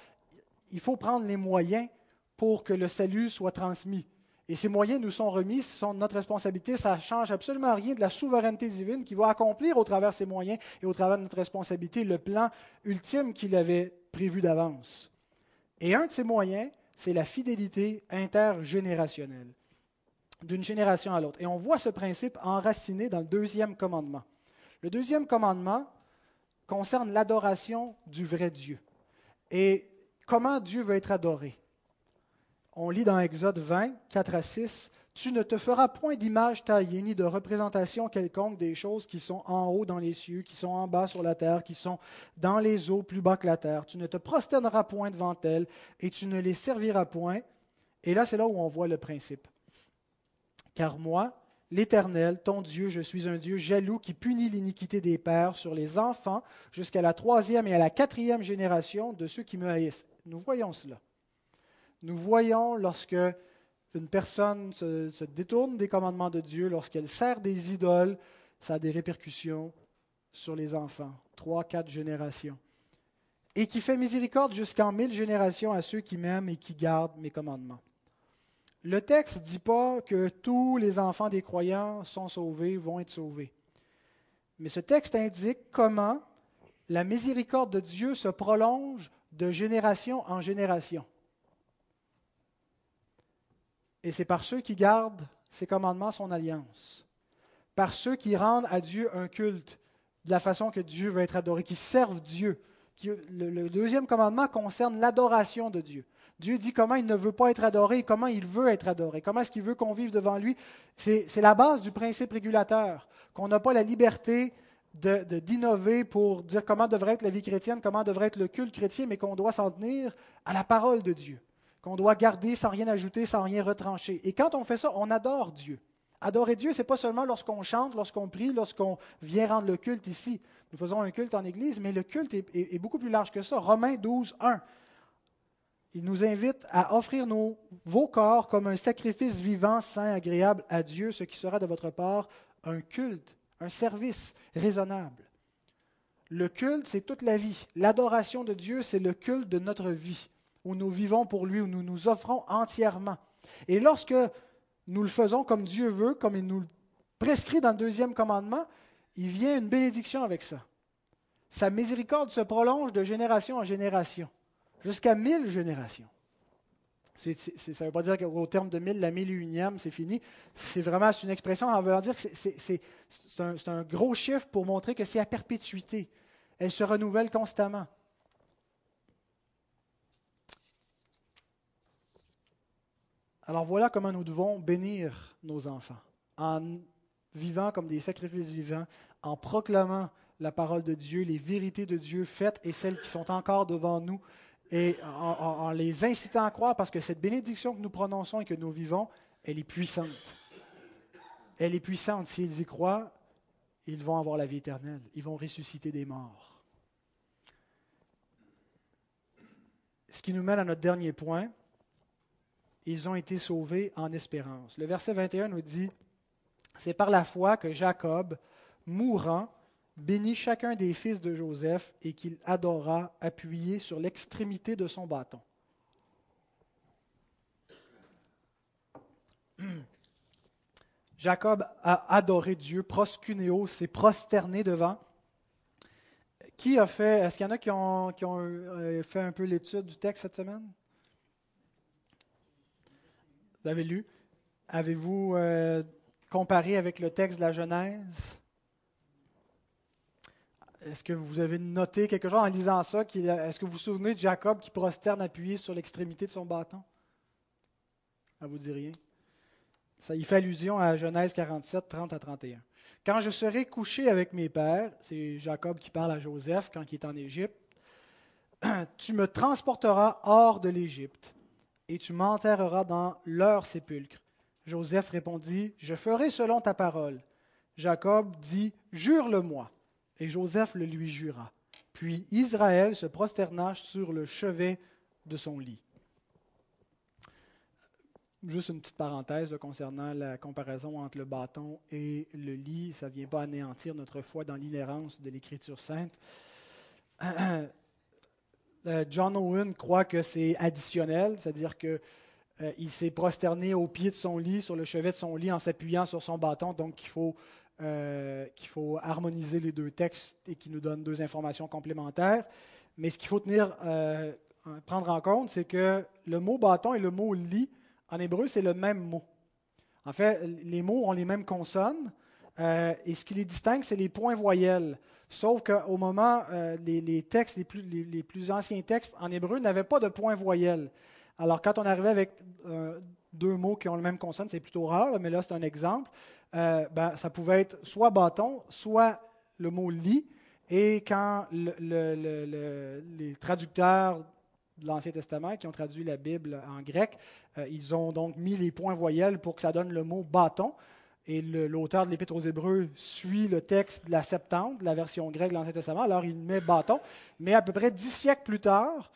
il faut prendre les moyens pour que le salut soit transmis. Et ces moyens nous sont remis, ce sont notre responsabilité. Ça ne change absolument rien de la souveraineté divine qui va accomplir au travers de ces moyens et au travers de notre responsabilité le plan ultime qu'il avait prévu d'avance. Et un de ces moyens, c'est la fidélité intergénérationnelle, d'une génération à l'autre. Et on voit ce principe enraciné dans le deuxième commandement. Le deuxième commandement concerne l'adoration du vrai Dieu et comment Dieu veut être adoré? On lit dans Exode 20, 4 à 6, Tu ne te feras point d'image taillée ni de représentation quelconque des choses qui sont en haut dans les cieux, qui sont en bas sur la terre, qui sont dans les eaux plus bas que la terre. Tu ne te prosterneras point devant elles et tu ne les serviras point. Et là, c'est là où on voit le principe. Car moi, L'Éternel, ton Dieu, je suis un Dieu jaloux qui punit l'iniquité des pères sur les enfants jusqu'à la troisième et à la quatrième génération de ceux qui me haïssent. Nous voyons cela. Nous voyons lorsque une personne se, détourne des commandements de Dieu, lorsqu'elle sert des idoles, ça a des répercussions sur les enfants. Trois, quatre générations. Et qui fait miséricorde jusqu'en mille générations à ceux qui m'aiment et qui gardent mes commandements. Le texte ne dit pas que tous les enfants des croyants sont sauvés, vont être sauvés. Mais ce texte indique comment la miséricorde de Dieu se prolonge de génération en génération. Et c'est par ceux qui gardent ses commandements, son alliance, par ceux qui rendent à Dieu un culte de la façon que Dieu veut être adoré, qui servent Dieu. le deuxième commandement concerne l'adoration de Dieu. Dieu dit comment il ne veut pas être adoré, comment il veut être adoré, comment est-ce qu'il veut qu'on vive devant lui. C'est la base du principe régulateur, qu'on n'a pas la liberté d'innover pour dire comment devrait être la vie chrétienne, comment devrait être le culte chrétien, mais qu'on doit s'en tenir à la parole de Dieu, qu'on doit garder sans rien ajouter, sans rien retrancher. Et quand on fait ça, on adore Dieu. Adorer Dieu, ce n'est pas seulement lorsqu'on chante, lorsqu'on prie, lorsqu'on vient rendre le culte ici. Nous faisons un culte en Église, mais le culte est, est beaucoup plus large que ça. Romains 12, 1 il nous invite à offrir nos, vos corps comme un sacrifice vivant, saint, agréable à Dieu, ce qui sera de votre part un culte, un service raisonnable. Le culte, c'est toute la vie. L'adoration de Dieu, c'est le culte de notre vie, où nous vivons pour lui, où nous nous offrons entièrement. Et lorsque nous le faisons comme Dieu veut, comme il nous le prescrit dans le deuxième commandement, il vient une bénédiction avec ça. Sa miséricorde se prolonge de génération en génération jusqu'à mille générations. ça ne veut pas dire qu'au terme de 1000, la 1001e, c'est fini. C'est vraiment une expression en voulant dire que c'est un, un, gros chiffre pour montrer que c'est à perpétuité. Elle se renouvelle constamment. Alors voilà comment nous devons bénir nos enfants, en vivant comme des sacrifices vivants, en proclamant la parole de Dieu, les vérités de Dieu faites et celles qui sont encore devant nous, et en, les incitant à croire, parce que cette bénédiction que nous prononçons et que nous vivons, elle est puissante. Elle est puissante. S'ils y croient, ils vont avoir la vie éternelle. Ils vont ressusciter des morts. Ce qui nous mène à notre dernier point. Ils ont été sauvés en espérance. Le verset 21 nous dit, c'est par la foi que Jacob, mourant, bénit chacun des fils de Joseph et qu'il adora appuyé sur l'extrémité de son bâton. *clears throat* Jacob a adoré Dieu, proscunéo, s'est prosterné devant. Qui a fait, est-ce qu'il y en a qui ont, euh, fait un peu l'étude du texte cette semaine? Vous avez lu? Avez-vous euh, comparé avec le texte de la Genèse? Est-ce que vous avez noté quelque chose en lisant ça? Est-ce que vous vous souvenez de Jacob qui prosterne appuyé sur l'extrémité de son bâton? Ça vous dit rien? Ça y fait allusion à Genèse 47, 30 à 31. Quand je serai couché avec mes pères, c'est Jacob qui parle à Joseph quand il est en Égypte, *clears throat* tu me transporteras hors de l'Égypte et tu m'enterreras dans leur sépulcre. Joseph répondit, Je ferai selon ta parole. Jacob dit, Jure-le-moi. Et Joseph le lui jura. Puis Israël se prosterna sur le chevet de son lit. Juste une petite parenthèse concernant la comparaison entre le bâton et le lit. Ça ne vient pas anéantir notre foi dans l'inhérence de l'Écriture sainte. *clears throat* Euh, John Owen croit que c'est additionnel, c'est-à-dire qu'il euh, s'est prosterné au pied de son lit, sur le chevet de son lit, en s'appuyant sur son bâton, donc il faut euh, qu'il faut harmoniser les deux textes et qui nous donnent deux informations complémentaires. Mais ce qu'il faut tenir, euh, prendre en compte, c'est que le mot bâton et le mot lit, en hébreu, c'est le même mot. En fait, les mots ont les mêmes consonnes. Et ce qui les distingue, c'est les points voyelles. Sauf qu'au moment, les, textes, les plus, anciens textes en hébreu n'avaient pas de points voyelles. Alors, quand on arrivait avec deux mots qui ont le même consonne, c'est plutôt rare, mais là, c'est un exemple. Euh, ben, ça pouvait être soit bâton, soit le mot lit. Et quand les traducteurs de l'Ancien Testament qui ont traduit la Bible en grec, euh, ils ont donc mis les points voyelles pour que ça donne le mot bâton. Et l'auteur de l'Épître aux Hébreux suit le texte de la Septante, la version grecque de l'Ancien Testament, alors il met bâton. Mais à peu près dix siècles plus tard,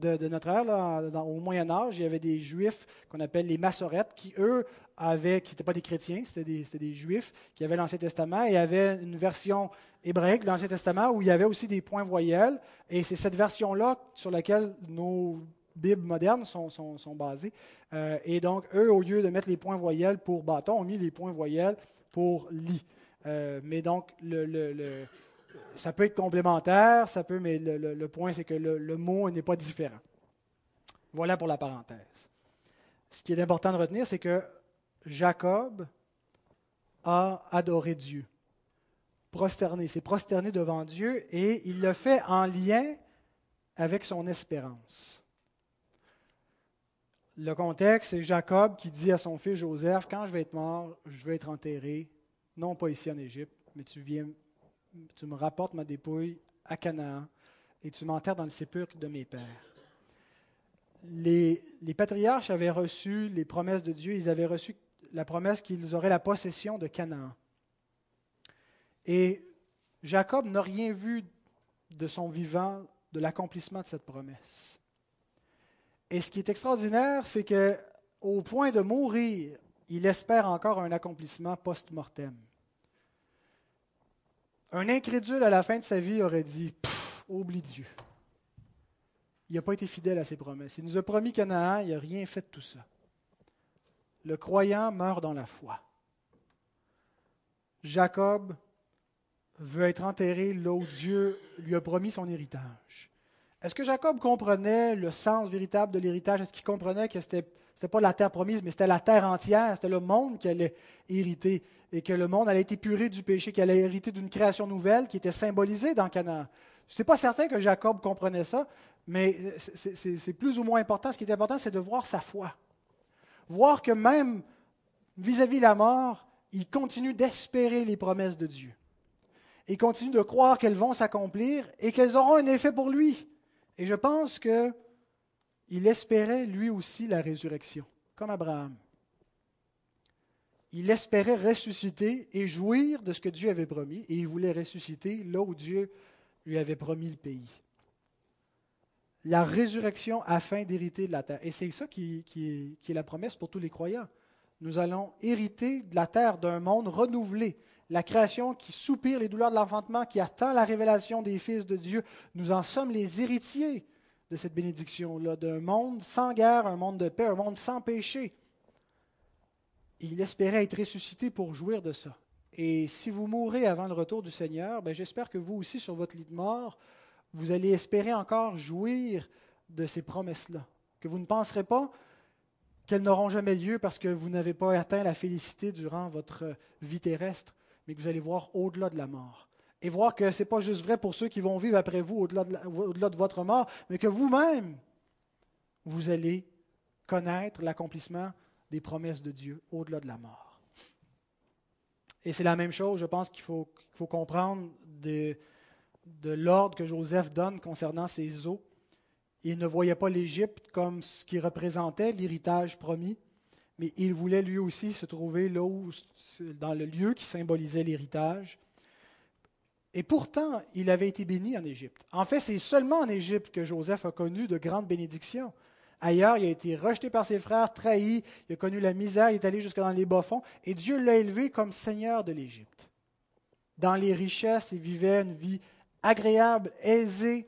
de, notre ère, au Moyen Âge, il y avait des Juifs qu'on appelle les massorettes, qui, eux, avaient, qui n'étaient pas des chrétiens, c'était des, Juifs, qui avaient l'Ancien Testament et avaient une version hébraïque de l'Ancien Testament où il y avait aussi des points voyelles. Et c'est cette version-là sur laquelle nos Bibles modernes sont, basées. Euh, et donc, eux, au lieu de mettre les points voyelles pour bâton, ont mis les points voyelles pour lit. Euh, mais donc, le ça peut être complémentaire, ça peut, mais le, point, c'est que le, mot n'est pas différent. Voilà pour la parenthèse. Ce qui est important de retenir, c'est que Jacob a adoré Dieu. Prosterné, s'est prosterné devant Dieu et il le fait en lien avec son espérance. Le contexte, c'est Jacob qui dit à son fils Joseph, quand je vais être mort, je vais être enterré, non pas ici en Égypte, mais tu viens tu me rapportes ma dépouille à Canaan et tu m'enterres dans le sépulcre de mes pères. Les, les, patriarches avaient reçu les promesses de Dieu, ils avaient reçu la promesse qu'ils auraient la possession de Canaan. Et Jacob n'a rien vu de son vivant de l'accomplissement de cette promesse. Et ce qui est extraordinaire, c'est que au point de mourir, il espère encore un accomplissement post-mortem. Un incrédule à la fin de sa vie aurait dit Oublie Dieu. Il n'a pas été fidèle à ses promesses. Il nous a promis Canaan, il n'a rien fait de tout ça. Le croyant meurt dans la foi. Jacob veut être enterré là où Dieu lui a promis son héritage. Est-ce que Jacob comprenait le sens véritable de l'héritage? Est-ce qu'il comprenait que ce n'était pas la terre promise, mais c'était la terre entière, c'était le monde qui allait hériter et que le monde allait être épuré du péché, qu'il allait hériter d'une création nouvelle qui était symbolisée dans Canaan? Je ne pas certain que Jacob comprenait ça, mais c'est plus ou moins important. Ce qui est important, c'est de voir sa foi. Voir que même vis-à-vis de la mort, il continue d'espérer les promesses de Dieu. Il continue de croire qu'elles vont s'accomplir et qu'elles auront un effet pour lui. Et je pense qu'il espérait lui aussi la résurrection, comme Abraham. Il espérait ressusciter et jouir de ce que Dieu avait promis, et il voulait ressusciter là où Dieu lui avait promis le pays. La résurrection afin d'hériter de la terre. Et c'est ça qui, est la promesse pour tous les croyants. Nous allons hériter de la terre d'un monde renouvelé, la création qui soupire les douleurs de l'enfantement, qui attend la révélation des fils de Dieu. Nous en sommes les héritiers de cette bénédiction-là, d'un monde sans guerre, un monde de paix, un monde sans péché. il espérait être ressuscité pour jouir de ça. Et si vous mourrez avant le retour du Seigneur, ben j'espère que vous aussi, sur votre lit de mort, vous allez espérer encore jouir de ces promesses-là. Que vous ne penserez pas qu'elles n'auront jamais lieu parce que vous n'avez pas atteint la félicité durant votre vie terrestre, mais que vous allez voir au-delà de la mort. Et voir que ce n'est pas juste vrai pour ceux qui vont vivre après vous au-delà de, votre mort, mais que vous-même, vous allez connaître l'accomplissement des promesses de Dieu au-delà de la mort. Et c'est la même chose, je pense qu'il faut, faut, comprendre de, de l'ordre que Joseph donne concernant ses eaux. Il ne voyait pas l'Égypte comme ce qui représentait l'héritage promis, mais il voulait lui aussi se trouver là où, dans le lieu qui symbolisait l'héritage. Et pourtant, il avait été béni en Égypte. En fait, c'est seulement en Égypte que Joseph a connu de grandes bénédictions. Ailleurs, il a été rejeté par ses frères, trahi, il a connu la misère, il est allé jusque dans les bas-fonds, et Dieu l'a élevé comme seigneur de l'Égypte. Dans les richesses, il vivait une vie agréable, aisée.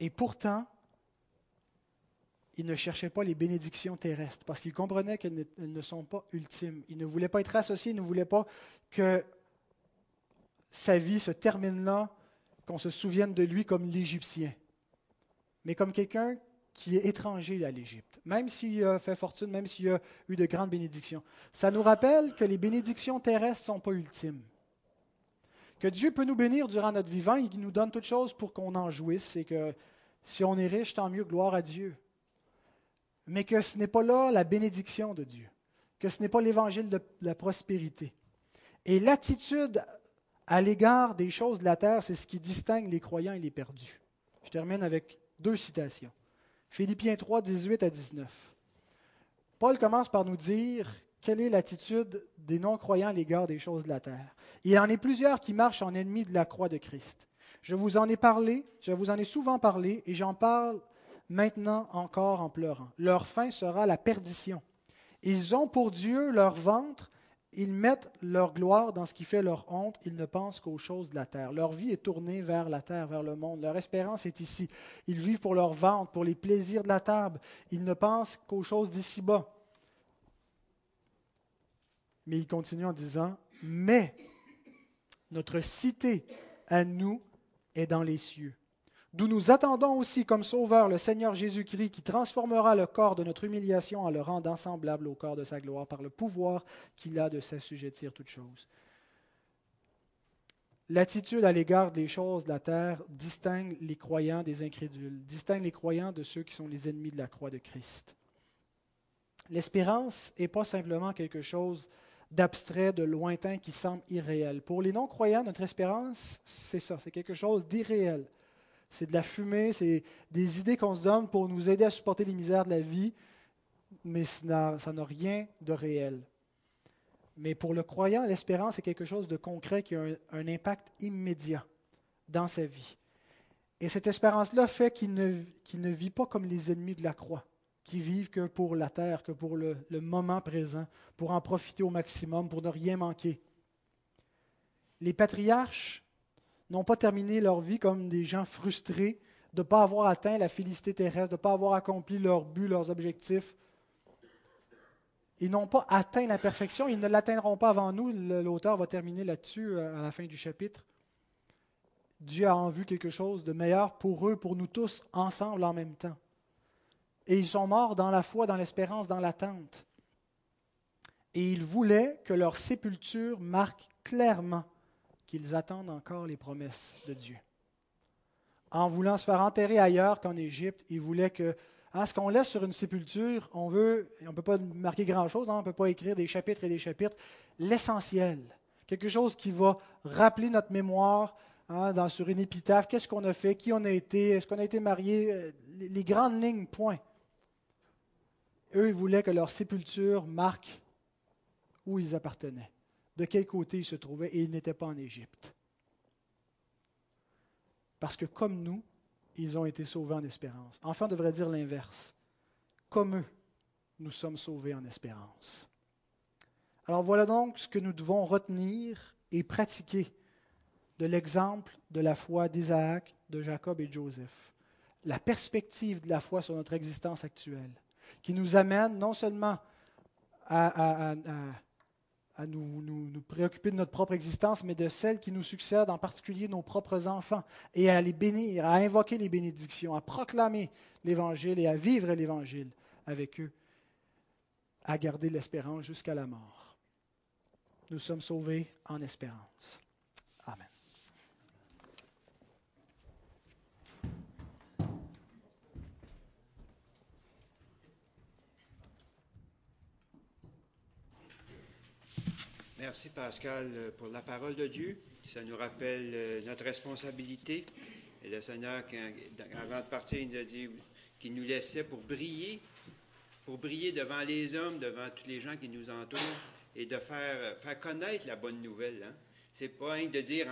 Et pourtant, il ne cherchait pas les bénédictions terrestres parce qu'il comprenait qu'elles ne sont pas ultimes. Il ne voulait pas être associé, il ne voulait pas que sa vie se termine là, qu'on se souvienne de lui comme l'Égyptien, mais comme quelqu'un qui est étranger à l'Égypte, même s'il a fait fortune, même s'il a eu de grandes bénédictions. Ça nous rappelle que les bénédictions terrestres ne sont pas ultimes. Que Dieu peut nous bénir durant notre vivant, il nous donne toutes choses pour qu'on en jouisse, et que si on est riche, tant mieux, gloire à Dieu mais que ce n'est pas là la bénédiction de Dieu, que ce n'est pas l'évangile de la prospérité. Et l'attitude à l'égard des choses de la terre, c'est ce qui distingue les croyants et les perdus. Je termine avec deux citations. Philippiens 3, 18 à 19. Paul commence par nous dire quelle est l'attitude des non-croyants à l'égard des choses de la terre. Il en a plusieurs qui marchent en ennemis de la croix de Christ. Je vous en ai parlé, je vous en ai souvent parlé, et j'en parle maintenant encore en pleurant. Leur fin sera la perdition. Ils ont pour Dieu leur ventre, ils mettent leur gloire dans ce qui fait leur honte, ils ne pensent qu'aux choses de la terre. Leur vie est tournée vers la terre, vers le monde. Leur espérance est ici. Ils vivent pour leur ventre, pour les plaisirs de la table. Ils ne pensent qu'aux choses d'ici-bas. Mais il continue en disant, mais notre cité à nous est dans les cieux d'où nous attendons aussi comme sauveur le Seigneur Jésus-Christ qui transformera le corps de notre humiliation en le rendant semblable au corps de sa gloire par le pouvoir qu'il a de s'assujettir toutes choses. L'attitude à l'égard des choses de la terre distingue les croyants des incrédules, distingue les croyants de ceux qui sont les ennemis de la croix de Christ. L'espérance n'est pas simplement quelque chose d'abstrait, de lointain qui semble irréel. Pour les non-croyants, notre espérance, c'est ça, c'est quelque chose d'irréel c'est de la fumée, c'est des idées qu'on se donne pour nous aider à supporter les misères de la vie, mais ça n'a rien de réel. Mais pour le croyant, l'espérance est quelque chose de concret qui a un, impact immédiat dans sa vie. Et cette espérance-là fait qu'il ne, vit pas comme les ennemis de la croix, qui vivent que pour la terre, que pour le moment présent, pour en profiter au maximum, pour ne rien manquer. Les patriarches n'ont pas terminé leur vie comme des gens frustrés de ne pas avoir atteint la félicité terrestre, de ne pas avoir accompli leurs buts, leurs objectifs. Ils n'ont pas atteint la perfection, ils ne l'atteindront pas avant nous. L'auteur va terminer là-dessus euh, à la fin du chapitre. Dieu a en vue quelque chose de meilleur pour eux, pour nous tous, ensemble en même temps. Et ils sont morts dans la foi, dans l'espérance, dans l'attente. Et ils voulaient que leur sépulture marque clairement qu'ils attendent encore les promesses de Dieu. En voulant se faire enterrer ailleurs qu'en Égypte, ils voulaient que, hein, ce qu'on laisse sur une sépulture, on veut, on ne peut pas marquer grand-chose, hein, on ne peut pas écrire des chapitres et des chapitres, l'essentiel, quelque chose qui va rappeler notre mémoire hein, dans, sur une épitaphe, qu'est-ce qu'on a fait, qui on a été, est-ce qu'on a été marié, euh, les, les grandes lignes, point. Eux, ils voulaient que leur sépulture marque où ils appartenaient, de quel côté ils se trouvaient, et ils n'étaient pas en Égypte. Parce que comme nous, ils ont été sauvés en espérance. Enfin, on devrait dire l'inverse. Comme eux, nous sommes sauvés en espérance. Alors voilà donc ce que nous devons retenir et pratiquer de l'exemple de la foi d'Isaac, de Jacob et de Joseph. La perspective de la foi sur notre existence actuelle, qui nous amène non seulement à nous, nous, nous, préoccuper de notre propre existence, mais de celle qui nous succède, en particulier nos propres enfants, et à les bénir, à invoquer les bénédictions, à proclamer l'Évangile et à vivre l'Évangile avec eux, à garder l'espérance jusqu'à la mort. Nous sommes sauvés en espérance. Merci Pascal pour la parole de Dieu. Ça nous rappelle euh, notre responsabilité. Et le Seigneur, avant de partir, il nous a dit qu'il nous laissait pour briller, pour briller devant les hommes, devant tous les gens qui nous entourent et de faire, faire connaître la bonne nouvelle. Hein? C'est pas rien de dire